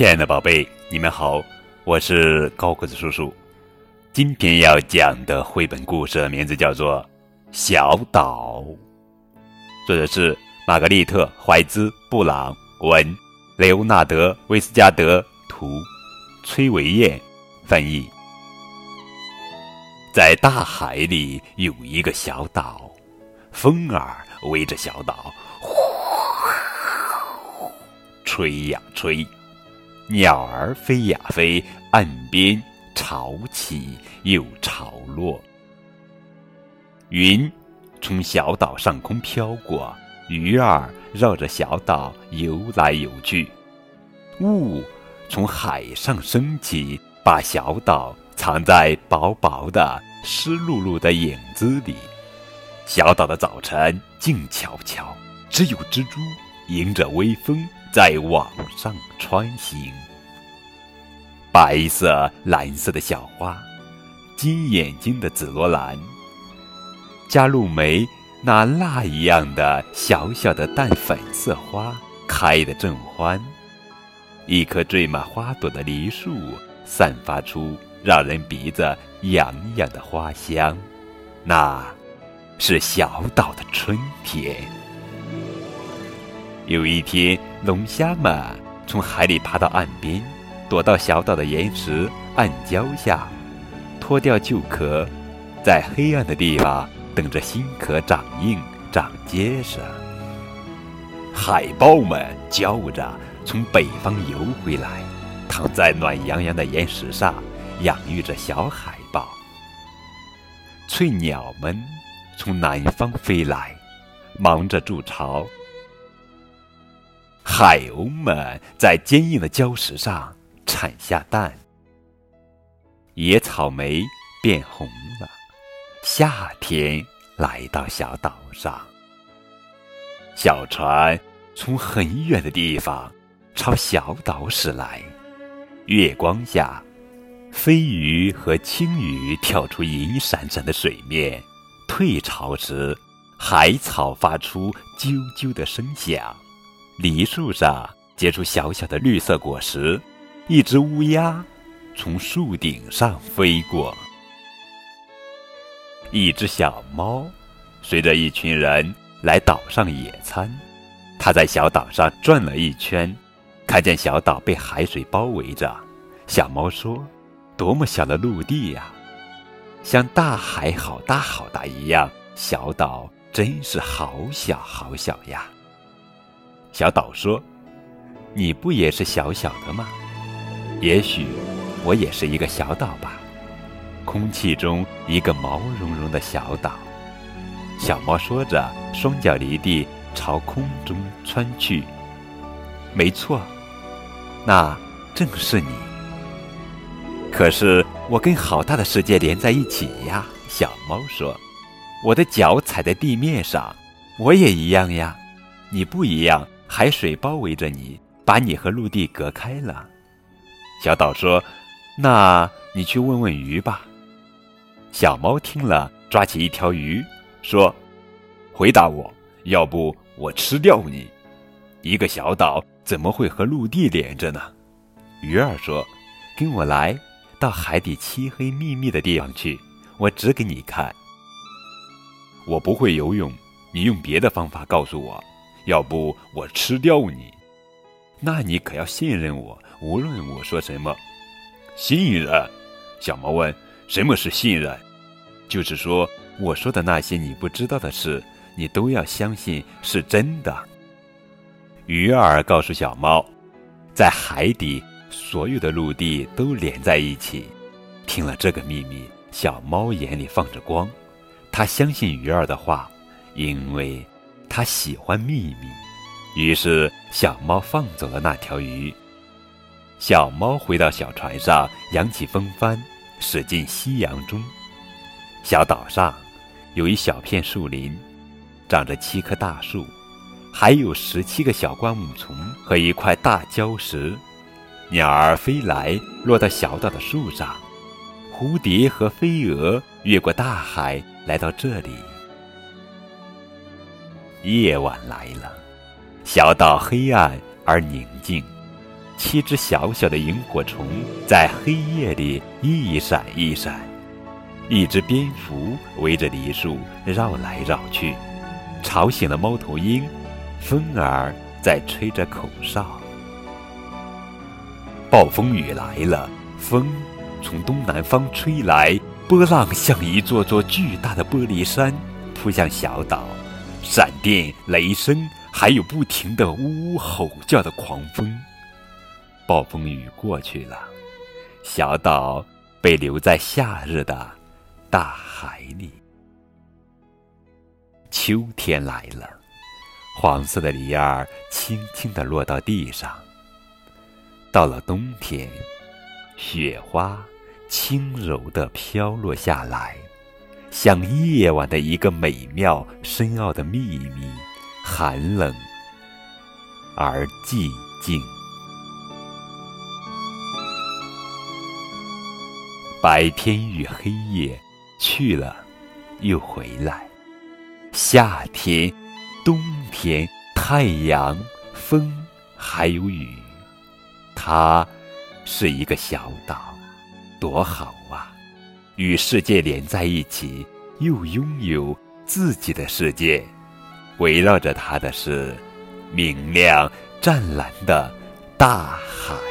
亲爱的宝贝，你们好，我是高个子叔叔。今天要讲的绘本故事名字叫做《小岛》，作者是玛格丽特·怀兹·布朗文，雷欧纳德·威斯加德图，崔维燕翻译。在大海里有一个小岛，风儿围着小岛，呼，吹呀吹。鸟儿飞呀飞，岸边潮起又潮落。云从小岛上空飘过，鱼儿绕着小岛游来游去。雾从海上升起，把小岛藏在薄薄的、湿漉漉的影子里。小岛的早晨静悄悄，只有蜘蛛迎着微风。在网上穿行，白色、蓝色的小花，金眼睛的紫罗兰，加露梅那蜡一样的小小的淡粉色花开得正欢。一棵缀满花朵的梨树散发出让人鼻子痒痒的花香，那是小岛的春天。有一天，龙虾们从海里爬到岸边，躲到小岛的岩石暗礁下，脱掉旧壳，在黑暗的地方等着新壳长硬长结实。海豹们叫着从北方游回来，躺在暖洋洋的岩石上，养育着小海豹。翠鸟们从南方飞来，忙着筑巢。海鸥们在坚硬的礁石上产下蛋，野草莓变红了，夏天来到小岛上。小船从很远的地方朝小岛驶来，月光下，飞鱼和青鱼跳出银闪闪的水面，退潮时，海草发出啾啾的声响。梨树上结出小小的绿色果实，一只乌鸦从树顶上飞过。一只小猫随着一群人来岛上野餐，它在小岛上转了一圈，看见小岛被海水包围着。小猫说：“多么小的陆地呀，像大海好大好大一样，小岛真是好小好小呀。”小岛说：“你不也是小小的吗？也许我也是一个小岛吧。空气中一个毛茸茸的小岛。”小猫说着，双脚离地，朝空中窜去。没错，那正是你。可是我跟好大的世界连在一起呀！小猫说：“我的脚踩在地面上，我也一样呀。你不一样。”海水包围着你，把你和陆地隔开了。小岛说：“那你去问问鱼吧。”小猫听了，抓起一条鱼，说：“回答我，要不我吃掉你。一个小岛怎么会和陆地连着呢？”鱼儿说：“跟我来，到海底漆黑密密的地方去，我指给你看。我不会游泳，你用别的方法告诉我。”要不我吃掉你，那你可要信任我，无论我说什么。信任？小猫问：“什么是信任？”就是说，我说的那些你不知道的事，你都要相信是真的。鱼儿告诉小猫，在海底所有的陆地都连在一起。听了这个秘密，小猫眼里放着光，它相信鱼儿的话，因为。他喜欢秘密，于是小猫放走了那条鱼。小猫回到小船上，扬起风帆，驶进夕阳中。小岛上有一小片树林，长着七棵大树，还有十七个小灌木丛和一块大礁石。鸟儿飞来，落到小岛的树上；蝴蝶和飞蛾越过大海，来到这里。夜晚来了，小岛黑暗而宁静，七只小小的萤火虫在黑夜里一闪一闪，一只蝙蝠围着梨树绕来绕去，吵醒了猫头鹰。风儿在吹着口哨。暴风雨来了，风从东南方吹来，波浪像一座座巨大的玻璃山扑向小岛，闪电、雷声，还有不停的呜呜吼叫的狂风。暴风雨过去了，小岛被留在夏日的大海里。秋天来了，黄色的梨儿轻轻地落到地上。到了冬天，雪花轻柔地飘落下来，像夜晚的一个美妙深奥的秘密，寒冷而寂静。白天与黑夜去了又回来，夏天、冬天、太阳、风还有雨，它是一个小岛，多好啊！与世界连在一起，又拥有自己的世界。围绕着它的是明亮湛蓝的大海。